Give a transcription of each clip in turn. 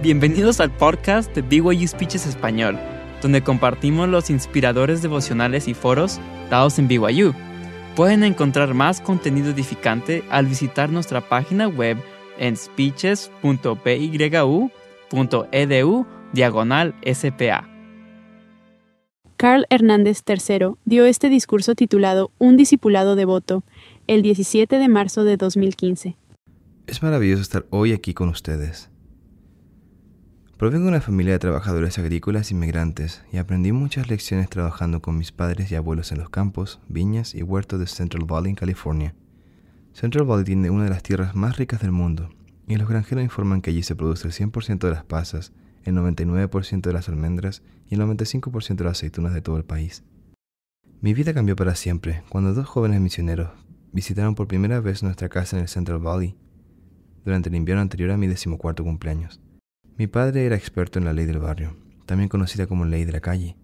Bienvenidos al podcast de BYU Speeches Español, donde compartimos los inspiradores devocionales y foros dados en BYU. Pueden encontrar más contenido edificante al visitar nuestra página web en speeches.byu.edu diagonal SPA. Carl Hernández III dio este discurso titulado Un discipulado devoto el 17 de marzo de 2015. Es maravilloso estar hoy aquí con ustedes. Provengo de una familia de trabajadores agrícolas inmigrantes y aprendí muchas lecciones trabajando con mis padres y abuelos en los campos, viñas y huertos de Central Valley en California. Central Valley tiene una de las tierras más ricas del mundo y los granjeros informan que allí se produce el 100% de las pasas, el 99% de las almendras y el 95% de las aceitunas de todo el país. Mi vida cambió para siempre cuando dos jóvenes misioneros visitaron por primera vez nuestra casa en el Central Valley durante el invierno anterior a mi decimocuarto cumpleaños. Mi padre era experto en la ley del barrio, también conocida como ley de la calle.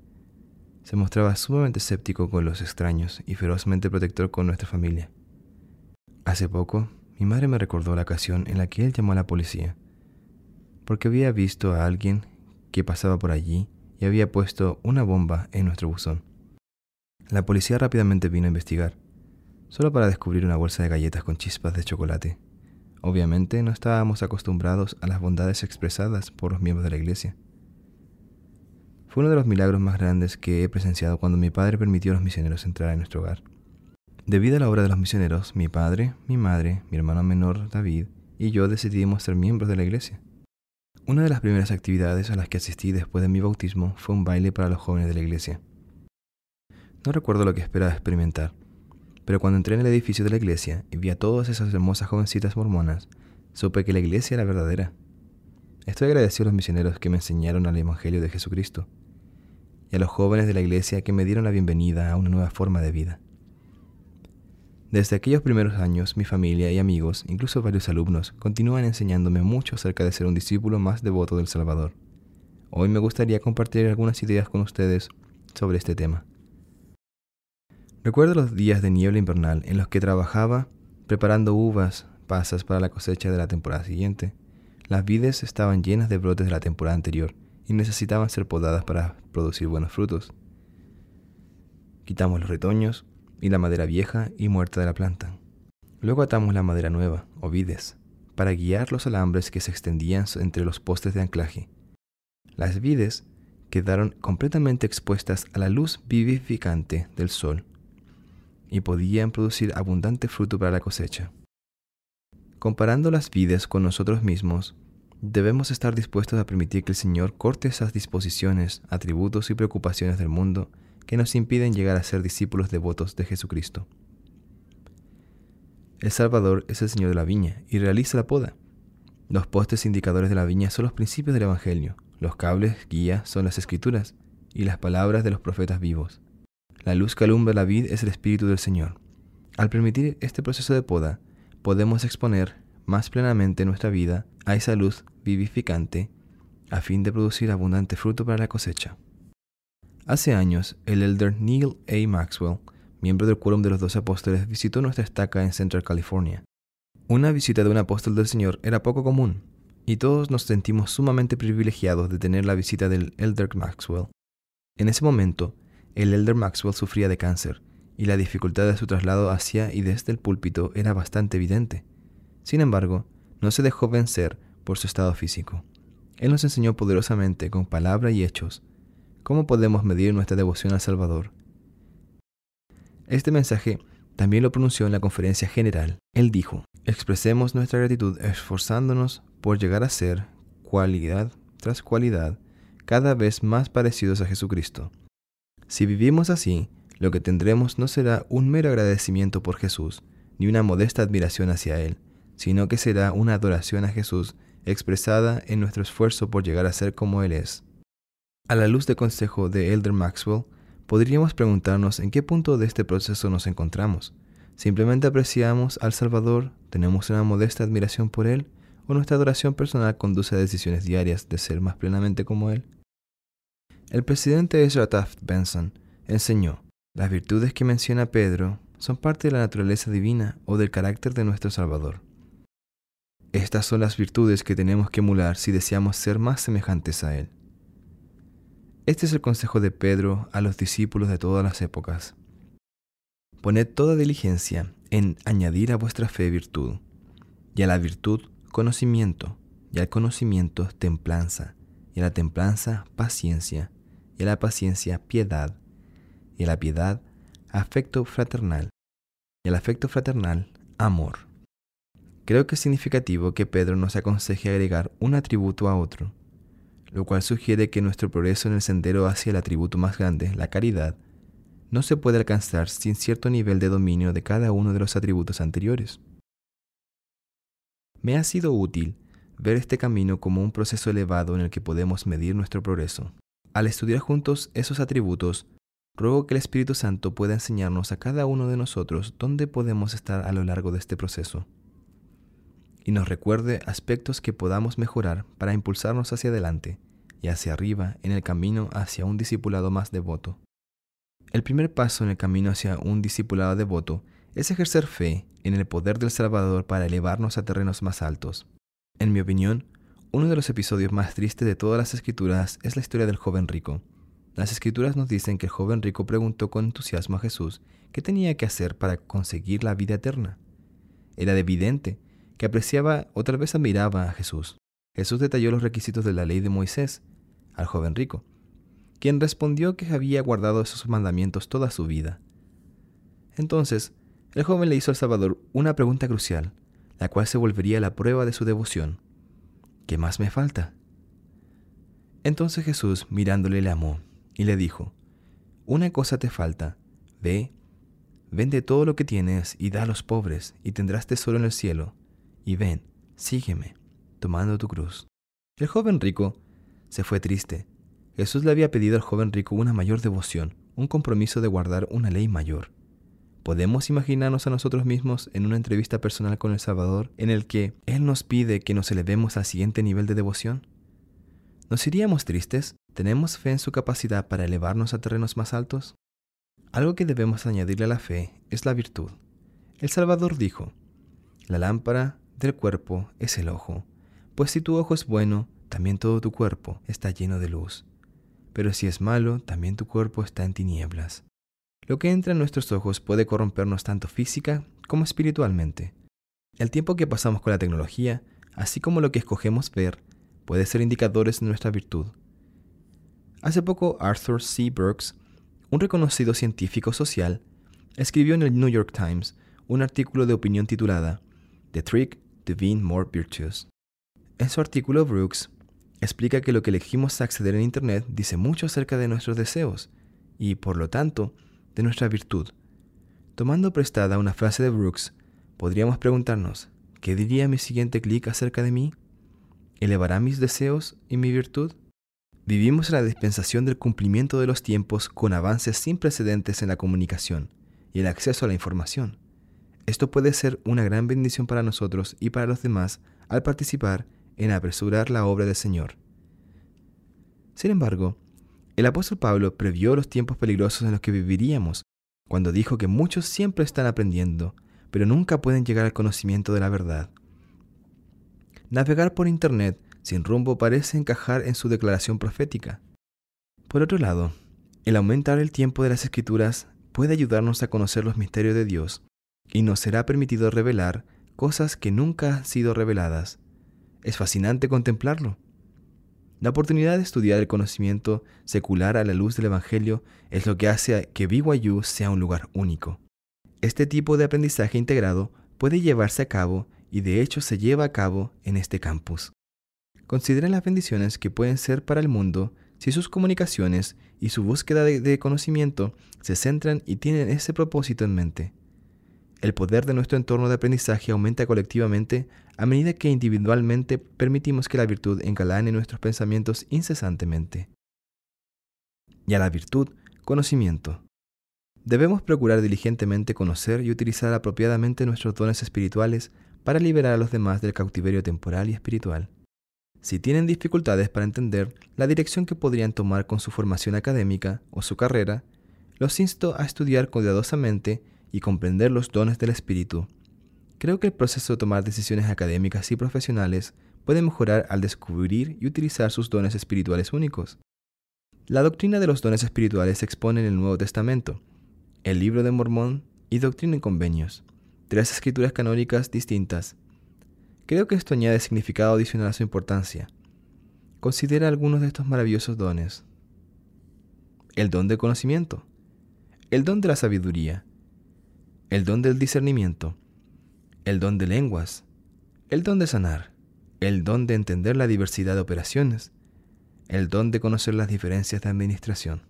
Se mostraba sumamente escéptico con los extraños y ferozmente protector con nuestra familia. Hace poco, mi madre me recordó la ocasión en la que él llamó a la policía, porque había visto a alguien que pasaba por allí y había puesto una bomba en nuestro buzón. La policía rápidamente vino a investigar, solo para descubrir una bolsa de galletas con chispas de chocolate. Obviamente no estábamos acostumbrados a las bondades expresadas por los miembros de la iglesia. Fue uno de los milagros más grandes que he presenciado cuando mi padre permitió a los misioneros entrar en nuestro hogar. Debido a la obra de los misioneros, mi padre, mi madre, mi hermano menor David y yo decidimos ser miembros de la iglesia. Una de las primeras actividades a las que asistí después de mi bautismo fue un baile para los jóvenes de la iglesia. No recuerdo lo que esperaba experimentar, pero cuando entré en el edificio de la iglesia y vi a todas esas hermosas jovencitas mormonas, supe que la iglesia era verdadera. Estoy agradecido a los misioneros que me enseñaron al Evangelio de Jesucristo y a los jóvenes de la iglesia que me dieron la bienvenida a una nueva forma de vida. Desde aquellos primeros años, mi familia y amigos, incluso varios alumnos, continúan enseñándome mucho acerca de ser un discípulo más devoto del Salvador. Hoy me gustaría compartir algunas ideas con ustedes sobre este tema. Recuerdo los días de niebla invernal en los que trabajaba preparando uvas, pasas para la cosecha de la temporada siguiente. Las vides estaban llenas de brotes de la temporada anterior y necesitaban ser podadas para producir buenos frutos. Quitamos los retoños y la madera vieja y muerta de la planta. Luego atamos la madera nueva, o vides, para guiar los alambres que se extendían entre los postes de anclaje. Las vides quedaron completamente expuestas a la luz vivificante del sol y podían producir abundante fruto para la cosecha. Comparando las vides con nosotros mismos, debemos estar dispuestos a permitir que el Señor corte esas disposiciones, atributos y preocupaciones del mundo que nos impiden llegar a ser discípulos devotos de Jesucristo. El Salvador es el Señor de la viña y realiza la poda. Los postes indicadores de la viña son los principios del Evangelio, los cables guía son las escrituras y las palabras de los profetas vivos. La luz que alumbra la vid es el Espíritu del Señor. Al permitir este proceso de poda, podemos exponer más plenamente nuestra vida a esa luz vivificante a fin de producir abundante fruto para la cosecha. Hace años, el elder Neil A. Maxwell, miembro del Quórum de los Doce Apóstoles, visitó nuestra estaca en Central California. Una visita de un apóstol del Señor era poco común, y todos nos sentimos sumamente privilegiados de tener la visita del elder Maxwell. En ese momento, el elder Maxwell sufría de cáncer, y la dificultad de su traslado hacia y desde el púlpito era bastante evidente. Sin embargo, no se dejó vencer por su estado físico. Él nos enseñó poderosamente, con palabra y hechos, cómo podemos medir nuestra devoción al Salvador. Este mensaje también lo pronunció en la conferencia general. Él dijo, expresemos nuestra gratitud esforzándonos por llegar a ser, cualidad tras cualidad, cada vez más parecidos a Jesucristo si vivimos así, lo que tendremos no será un mero agradecimiento por Jesús, ni una modesta admiración hacia Él, sino que será una adoración a Jesús expresada en nuestro esfuerzo por llegar a ser como Él es. A la luz del consejo de Elder Maxwell, podríamos preguntarnos en qué punto de este proceso nos encontramos. ¿Simplemente apreciamos al Salvador, tenemos una modesta admiración por Él, o nuestra adoración personal conduce a decisiones diarias de ser más plenamente como Él? El presidente Ezra Taft Benson enseñó, las virtudes que menciona Pedro son parte de la naturaleza divina o del carácter de nuestro Salvador. Estas son las virtudes que tenemos que emular si deseamos ser más semejantes a Él. Este es el consejo de Pedro a los discípulos de todas las épocas. Poned toda diligencia en añadir a vuestra fe virtud, y a la virtud conocimiento, y al conocimiento templanza, y a la templanza paciencia, y a la paciencia piedad, y a la piedad afecto fraternal, y al afecto fraternal amor. Creo que es significativo que Pedro nos aconseje agregar un atributo a otro, lo cual sugiere que nuestro progreso en el sendero hacia el atributo más grande, la caridad, no se puede alcanzar sin cierto nivel de dominio de cada uno de los atributos anteriores. Me ha sido útil ver este camino como un proceso elevado en el que podemos medir nuestro progreso. Al estudiar juntos esos atributos, ruego que el Espíritu Santo pueda enseñarnos a cada uno de nosotros dónde podemos estar a lo largo de este proceso y nos recuerde aspectos que podamos mejorar para impulsarnos hacia adelante y hacia arriba en el camino hacia un discipulado más devoto. El primer paso en el camino hacia un discipulado devoto es ejercer fe en el poder del Salvador para elevarnos a terrenos más altos. En mi opinión, uno de los episodios más tristes de todas las escrituras es la historia del joven rico. Las escrituras nos dicen que el joven rico preguntó con entusiasmo a Jesús qué tenía que hacer para conseguir la vida eterna. Era evidente que apreciaba o tal vez admiraba a Jesús. Jesús detalló los requisitos de la ley de Moisés al joven rico, quien respondió que había guardado esos mandamientos toda su vida. Entonces, el joven le hizo al Salvador una pregunta crucial, la cual se volvería la prueba de su devoción. ¿Qué más me falta? Entonces Jesús, mirándole, le amó y le dijo, Una cosa te falta, ve, vende todo lo que tienes y da a los pobres, y tendrás tesoro en el cielo y ven, sígueme, tomando tu cruz. El joven rico se fue triste. Jesús le había pedido al joven rico una mayor devoción, un compromiso de guardar una ley mayor. ¿Podemos imaginarnos a nosotros mismos en una entrevista personal con el Salvador en el que Él nos pide que nos elevemos al siguiente nivel de devoción? ¿Nos iríamos tristes? ¿Tenemos fe en su capacidad para elevarnos a terrenos más altos? Algo que debemos añadirle a la fe es la virtud. El Salvador dijo, la lámpara del cuerpo es el ojo, pues si tu ojo es bueno, también todo tu cuerpo está lleno de luz. Pero si es malo, también tu cuerpo está en tinieblas. Lo que entra en nuestros ojos puede corrompernos tanto física como espiritualmente. El tiempo que pasamos con la tecnología, así como lo que escogemos ver, puede ser indicadores de nuestra virtud. Hace poco Arthur C. Brooks, un reconocido científico social, escribió en el New York Times un artículo de opinión titulada The Trick to Being More Virtuous. En su artículo, Brooks explica que lo que elegimos acceder en Internet dice mucho acerca de nuestros deseos y, por lo tanto, de nuestra virtud. Tomando prestada una frase de Brooks, podríamos preguntarnos, ¿qué diría mi siguiente clic acerca de mí? ¿Elevará mis deseos y mi virtud? Vivimos en la dispensación del cumplimiento de los tiempos con avances sin precedentes en la comunicación y el acceso a la información. Esto puede ser una gran bendición para nosotros y para los demás al participar en apresurar la obra del Señor. Sin embargo, el apóstol Pablo previó los tiempos peligrosos en los que viviríamos cuando dijo que muchos siempre están aprendiendo, pero nunca pueden llegar al conocimiento de la verdad. Navegar por Internet sin rumbo parece encajar en su declaración profética. Por otro lado, el aumentar el tiempo de las escrituras puede ayudarnos a conocer los misterios de Dios y nos será permitido revelar cosas que nunca han sido reveladas. Es fascinante contemplarlo. La oportunidad de estudiar el conocimiento secular a la luz del Evangelio es lo que hace que BYU sea un lugar único. Este tipo de aprendizaje integrado puede llevarse a cabo y de hecho se lleva a cabo en este campus. Consideren las bendiciones que pueden ser para el mundo si sus comunicaciones y su búsqueda de, de conocimiento se centran y tienen ese propósito en mente. El poder de nuestro entorno de aprendizaje aumenta colectivamente a medida que individualmente permitimos que la virtud encalane nuestros pensamientos incesantemente. Y a la virtud, conocimiento. Debemos procurar diligentemente conocer y utilizar apropiadamente nuestros dones espirituales para liberar a los demás del cautiverio temporal y espiritual. Si tienen dificultades para entender la dirección que podrían tomar con su formación académica o su carrera, los insto a estudiar cuidadosamente y comprender los dones del Espíritu, Creo que el proceso de tomar decisiones académicas y profesionales puede mejorar al descubrir y utilizar sus dones espirituales únicos. La doctrina de los dones espirituales se expone en el Nuevo Testamento, el Libro de Mormón y Doctrina y Convenios, tres escrituras canónicas distintas. Creo que esto añade significado adicional a su importancia. Considera algunos de estos maravillosos dones. El don del conocimiento, el don de la sabiduría, el don del discernimiento, el don de lenguas, el don de sanar, el don de entender la diversidad de operaciones, el don de conocer las diferencias de administración.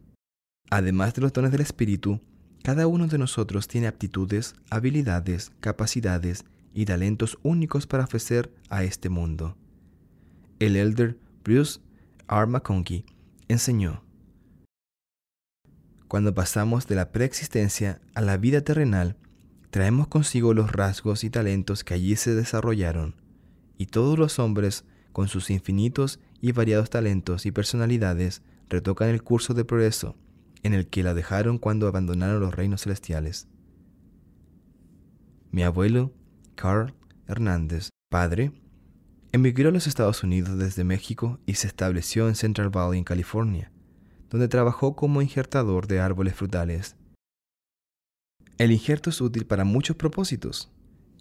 Además de los dones del Espíritu, cada uno de nosotros tiene aptitudes, habilidades, capacidades y talentos únicos para ofrecer a este mundo. El elder Bruce R. McConkie enseñó, Cuando pasamos de la preexistencia a la vida terrenal, traemos consigo los rasgos y talentos que allí se desarrollaron, y todos los hombres, con sus infinitos y variados talentos y personalidades, retocan el curso de progreso en el que la dejaron cuando abandonaron los reinos celestiales. Mi abuelo, Carl Hernández, padre, emigró a los Estados Unidos desde México y se estableció en Central Valley, en California, donde trabajó como injertador de árboles frutales el injerto es útil para muchos propósitos.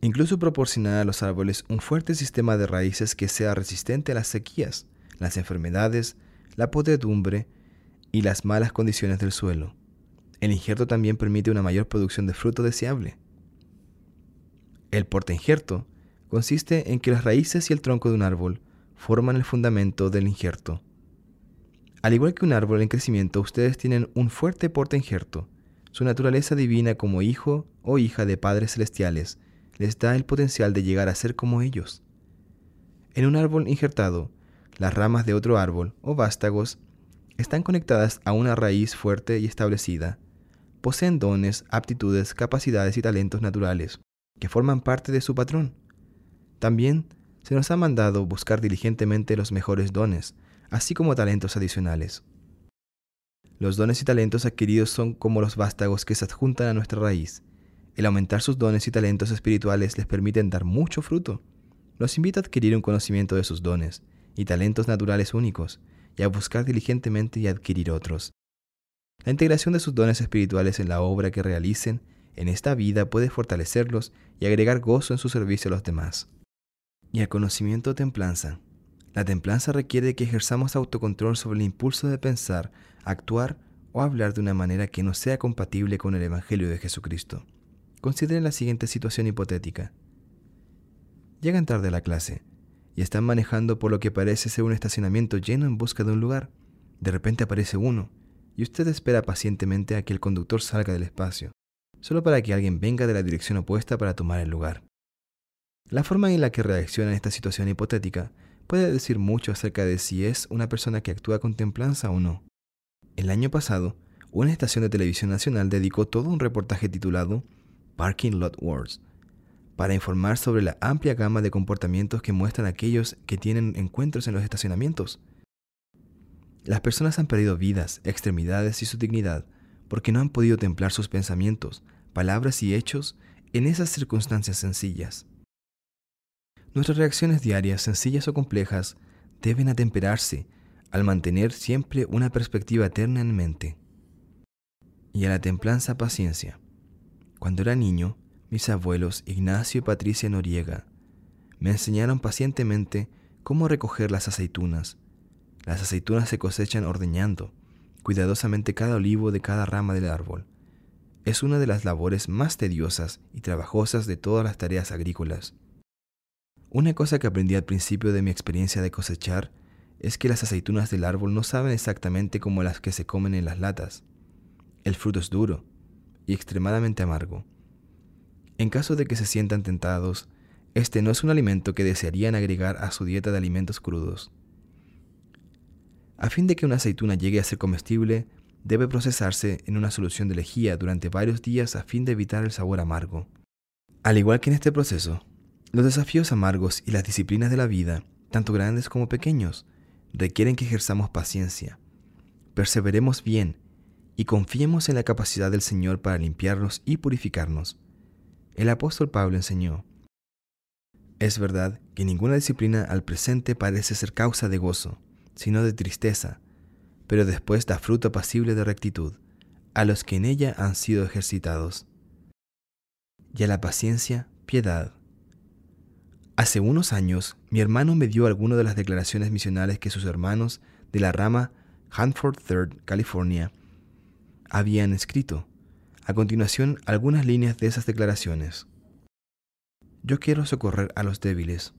Incluso proporcionar a los árboles un fuerte sistema de raíces que sea resistente a las sequías, las enfermedades, la podredumbre y las malas condiciones del suelo. El injerto también permite una mayor producción de fruto deseable. El injerto consiste en que las raíces y el tronco de un árbol forman el fundamento del injerto. Al igual que un árbol en crecimiento, ustedes tienen un fuerte porte injerto su naturaleza divina como hijo o hija de padres celestiales les da el potencial de llegar a ser como ellos. En un árbol injertado, las ramas de otro árbol o vástagos están conectadas a una raíz fuerte y establecida. Poseen dones, aptitudes, capacidades y talentos naturales que forman parte de su patrón. También se nos ha mandado buscar diligentemente los mejores dones, así como talentos adicionales. Los dones y talentos adquiridos son como los vástagos que se adjuntan a nuestra raíz. El aumentar sus dones y talentos espirituales les permiten dar mucho fruto. Los invita a adquirir un conocimiento de sus dones y talentos naturales únicos y a buscar diligentemente y adquirir otros. La integración de sus dones espirituales en la obra que realicen en esta vida puede fortalecerlos y agregar gozo en su servicio a los demás. Y el conocimiento templanza. La templanza requiere que ejerzamos autocontrol sobre el impulso de pensar, actuar o hablar de una manera que no sea compatible con el Evangelio de Jesucristo. Consideren la siguiente situación hipotética. Llegan tarde a la clase y están manejando por lo que parece ser un estacionamiento lleno en busca de un lugar. De repente aparece uno y usted espera pacientemente a que el conductor salga del espacio, solo para que alguien venga de la dirección opuesta para tomar el lugar. La forma en la que reacciona esta situación hipotética puede decir mucho acerca de si es una persona que actúa con templanza o no. El año pasado, una estación de televisión nacional dedicó todo un reportaje titulado Parking Lot Wars para informar sobre la amplia gama de comportamientos que muestran aquellos que tienen encuentros en los estacionamientos. Las personas han perdido vidas, extremidades y su dignidad porque no han podido templar sus pensamientos, palabras y hechos en esas circunstancias sencillas. Nuestras reacciones diarias, sencillas o complejas, deben atemperarse al mantener siempre una perspectiva eterna en mente. Y a la templanza paciencia. Cuando era niño, mis abuelos Ignacio y Patricia Noriega me enseñaron pacientemente cómo recoger las aceitunas. Las aceitunas se cosechan ordeñando cuidadosamente cada olivo de cada rama del árbol. Es una de las labores más tediosas y trabajosas de todas las tareas agrícolas. Una cosa que aprendí al principio de mi experiencia de cosechar es que las aceitunas del árbol no saben exactamente como las que se comen en las latas. El fruto es duro y extremadamente amargo. En caso de que se sientan tentados, este no es un alimento que desearían agregar a su dieta de alimentos crudos. A fin de que una aceituna llegue a ser comestible, debe procesarse en una solución de lejía durante varios días a fin de evitar el sabor amargo. Al igual que en este proceso, los desafíos amargos y las disciplinas de la vida, tanto grandes como pequeños, requieren que ejerzamos paciencia, perseveremos bien y confiemos en la capacidad del Señor para limpiarnos y purificarnos. El apóstol Pablo enseñó, Es verdad que ninguna disciplina al presente parece ser causa de gozo, sino de tristeza, pero después da fruto pasible de rectitud a los que en ella han sido ejercitados. Y a la paciencia, piedad. Hace unos años, mi hermano me dio algunas de las declaraciones misionales que sus hermanos de la rama Hanford Third, California, habían escrito. A continuación, algunas líneas de esas declaraciones. Yo quiero socorrer a los débiles,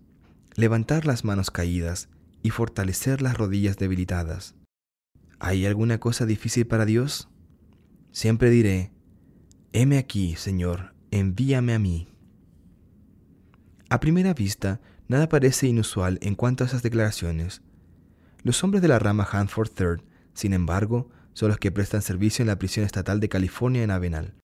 levantar las manos caídas y fortalecer las rodillas debilitadas. ¿Hay alguna cosa difícil para Dios? Siempre diré, heme aquí, Señor, envíame a mí. A primera vista, nada parece inusual en cuanto a esas declaraciones. Los hombres de la rama Hanford Third, sin embargo, son los que prestan servicio en la prisión estatal de California en Avenal.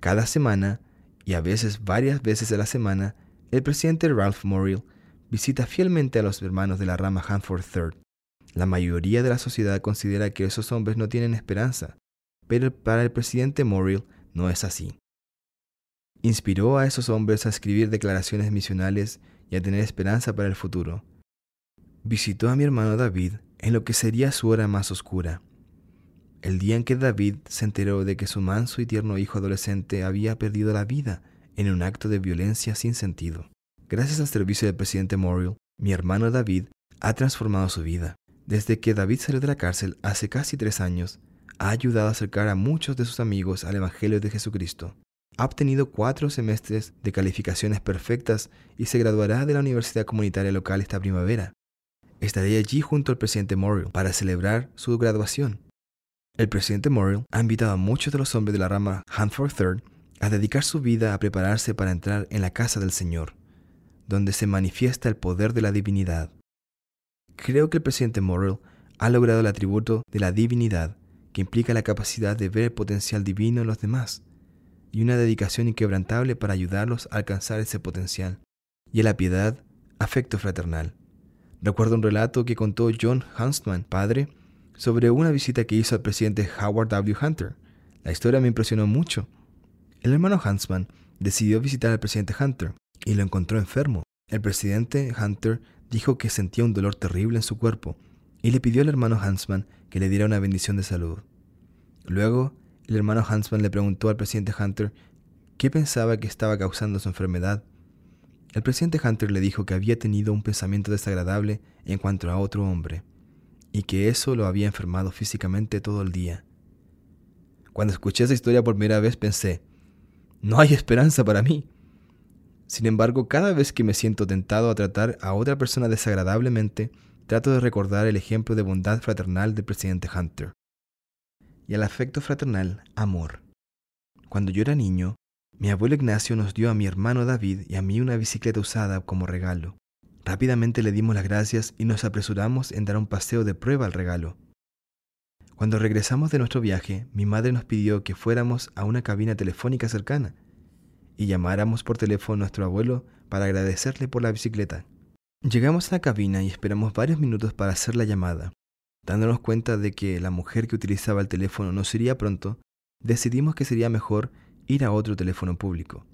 Cada semana, y a veces varias veces a la semana, el presidente Ralph Morrill visita fielmente a los hermanos de la rama Hanford Third. La mayoría de la sociedad considera que esos hombres no tienen esperanza, pero para el presidente Morrill no es así. Inspiró a esos hombres a escribir declaraciones misionales y a tener esperanza para el futuro. Visitó a mi hermano David en lo que sería su hora más oscura. El día en que David se enteró de que su manso y tierno hijo adolescente había perdido la vida en un acto de violencia sin sentido. Gracias al servicio del presidente Morrill, mi hermano David ha transformado su vida. Desde que David salió de la cárcel hace casi tres años, ha ayudado a acercar a muchos de sus amigos al Evangelio de Jesucristo. Ha obtenido cuatro semestres de calificaciones perfectas y se graduará de la Universidad Comunitaria Local esta primavera. Estaré allí junto al presidente Morrill para celebrar su graduación. El presidente Morrill ha invitado a muchos de los hombres de la rama Hanford Third a dedicar su vida a prepararse para entrar en la casa del Señor, donde se manifiesta el poder de la divinidad. Creo que el presidente Morrill ha logrado el atributo de la divinidad, que implica la capacidad de ver el potencial divino en los demás, y una dedicación inquebrantable para ayudarlos a alcanzar ese potencial, y a la piedad, afecto fraternal. Recuerdo un relato que contó John Huntsman, padre, sobre una visita que hizo al presidente Howard W. Hunter. La historia me impresionó mucho. El hermano Huntsman decidió visitar al presidente Hunter y lo encontró enfermo. El presidente Hunter dijo que sentía un dolor terrible en su cuerpo y le pidió al hermano Huntsman que le diera una bendición de salud. Luego, el hermano Huntsman le preguntó al presidente Hunter qué pensaba que estaba causando su enfermedad. El presidente Hunter le dijo que había tenido un pensamiento desagradable en cuanto a otro hombre y que eso lo había enfermado físicamente todo el día. Cuando escuché esa historia por primera vez pensé, no hay esperanza para mí. Sin embargo, cada vez que me siento tentado a tratar a otra persona desagradablemente, trato de recordar el ejemplo de bondad fraternal del presidente Hunter. Y al afecto fraternal, amor. Cuando yo era niño, mi abuelo Ignacio nos dio a mi hermano David y a mí una bicicleta usada como regalo. Rápidamente le dimos las gracias y nos apresuramos en dar un paseo de prueba al regalo. Cuando regresamos de nuestro viaje, mi madre nos pidió que fuéramos a una cabina telefónica cercana y llamáramos por teléfono a nuestro abuelo para agradecerle por la bicicleta. Llegamos a la cabina y esperamos varios minutos para hacer la llamada. Dándonos cuenta de que la mujer que utilizaba el teléfono no sería pronto, decidimos que sería mejor ir a otro teléfono público.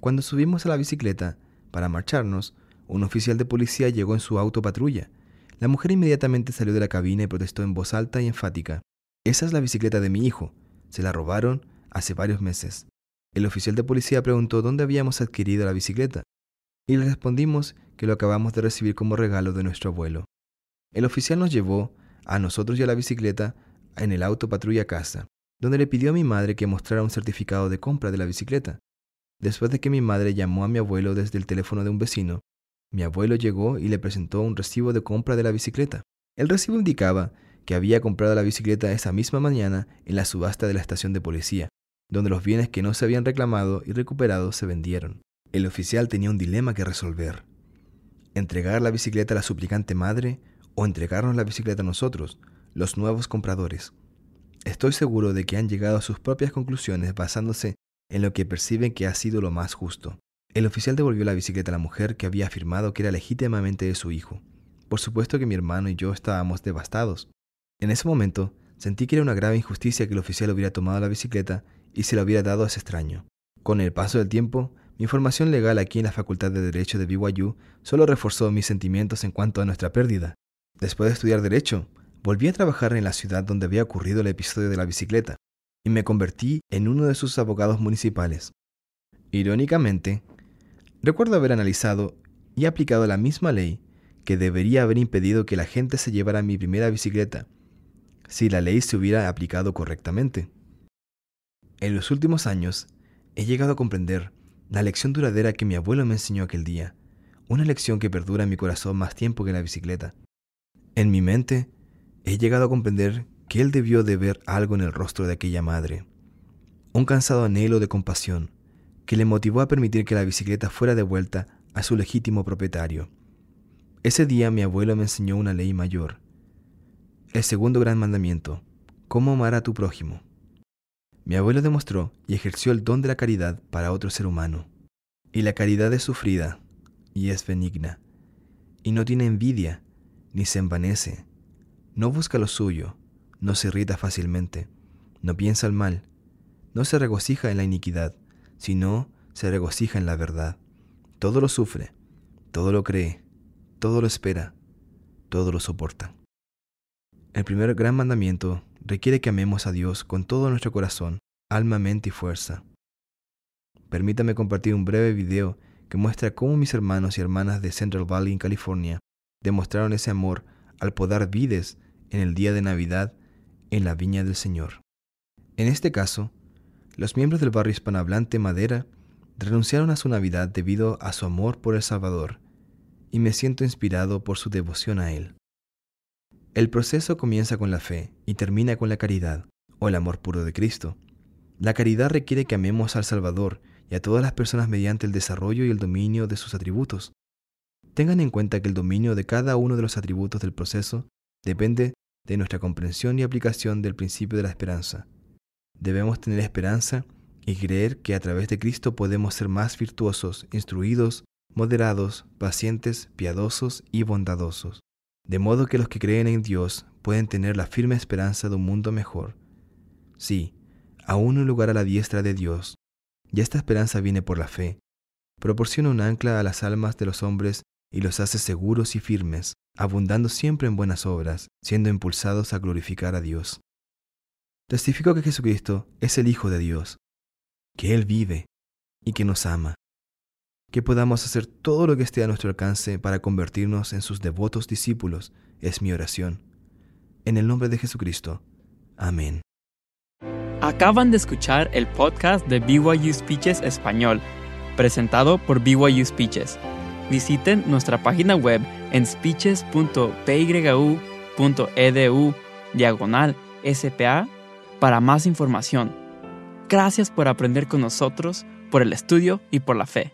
Cuando subimos a la bicicleta para marcharnos, un oficial de policía llegó en su auto patrulla. La mujer inmediatamente salió de la cabina y protestó en voz alta y enfática. Esa es la bicicleta de mi hijo. Se la robaron hace varios meses. El oficial de policía preguntó dónde habíamos adquirido la bicicleta. Y le respondimos que lo acabamos de recibir como regalo de nuestro abuelo. El oficial nos llevó, a nosotros y a la bicicleta, en el auto patrulla casa, donde le pidió a mi madre que mostrara un certificado de compra de la bicicleta. Después de que mi madre llamó a mi abuelo desde el teléfono de un vecino, mi abuelo llegó y le presentó un recibo de compra de la bicicleta. El recibo indicaba que había comprado la bicicleta esa misma mañana en la subasta de la estación de policía, donde los bienes que no se habían reclamado y recuperado se vendieron. El oficial tenía un dilema que resolver. Entregar la bicicleta a la suplicante madre o entregarnos la bicicleta a nosotros, los nuevos compradores. Estoy seguro de que han llegado a sus propias conclusiones basándose en lo que perciben que ha sido lo más justo. El oficial devolvió la bicicleta a la mujer que había afirmado que era legítimamente de su hijo. Por supuesto que mi hermano y yo estábamos devastados. En ese momento, sentí que era una grave injusticia que el oficial hubiera tomado la bicicleta y se la hubiera dado a ese extraño. Con el paso del tiempo, Mi formación legal aquí en la Facultad de Derecho de BYU solo reforzó mis sentimientos en cuanto a nuestra pérdida. Después de estudiar Derecho, volví a trabajar en la ciudad donde había ocurrido el episodio de la bicicleta y me convertí en uno de sus abogados municipales. Irónicamente, recuerdo haber analizado y aplicado la misma ley que debería haber impedido que la gente se llevara mi primera bicicleta si la ley se hubiera aplicado correctamente. En los últimos años, he llegado a comprender la lección duradera que mi abuelo me enseñó aquel día, una lección que perdura en mi corazón más tiempo que la bicicleta. En mi mente, he llegado a comprender que él debió de ver algo en el rostro de aquella madre, un cansado anhelo de compasión que le motivó a permitir que la bicicleta fuera devuelta a su legítimo propietario. Ese día mi abuelo me enseñó una ley mayor, el segundo gran mandamiento, cómo amar a tu prójimo. Mi abuelo demostró y ejerció el don de la caridad para otro ser humano. Y la caridad es sufrida y es benigna, y no tiene envidia, ni se envanece, no busca lo suyo, no se irrita fácilmente, no piensa el mal, no se regocija en la iniquidad, sino se regocija en la verdad. Todo lo sufre, todo lo cree, todo lo espera, todo lo soporta. El primer gran mandamiento requiere que amemos a Dios con todo nuestro corazón, alma, mente y fuerza. Permítame compartir un breve video que muestra cómo mis hermanos y hermanas de Central Valley en California demostraron ese amor al podar vides en el día de Navidad en la viña del Señor. En este caso, los miembros del barrio hispanohablante Madera renunciaron a su Navidad debido a su amor por el Salvador, y me siento inspirado por su devoción a Él. El proceso comienza con la fe y termina con la caridad, o el amor puro de Cristo. La caridad requiere que amemos al Salvador y a todas las personas mediante el desarrollo y el dominio de sus atributos. Tengan en cuenta que el dominio de cada uno de los atributos del proceso depende de nuestra comprensión y aplicación del principio de la esperanza. Debemos tener esperanza y creer que a través de Cristo podemos ser más virtuosos, instruidos, moderados, pacientes, piadosos y bondadosos de modo que los que creen en Dios pueden tener la firme esperanza de un mundo mejor. Sí, aún un lugar a la diestra de Dios, y esta esperanza viene por la fe, proporciona un ancla a las almas de los hombres y los hace seguros y firmes, abundando siempre en buenas obras, siendo impulsados a glorificar a Dios. Testifico que Jesucristo es el Hijo de Dios, que Él vive y que nos ama que podamos hacer todo lo que esté a nuestro alcance para convertirnos en sus devotos discípulos, es mi oración. En el nombre de Jesucristo. Amén. Acaban de escuchar el podcast de BYU Speeches Español, presentado por BYU Speeches. Visiten nuestra página web en speeches.pyu.edu diagonal SPA para más información. Gracias por aprender con nosotros, por el estudio y por la fe.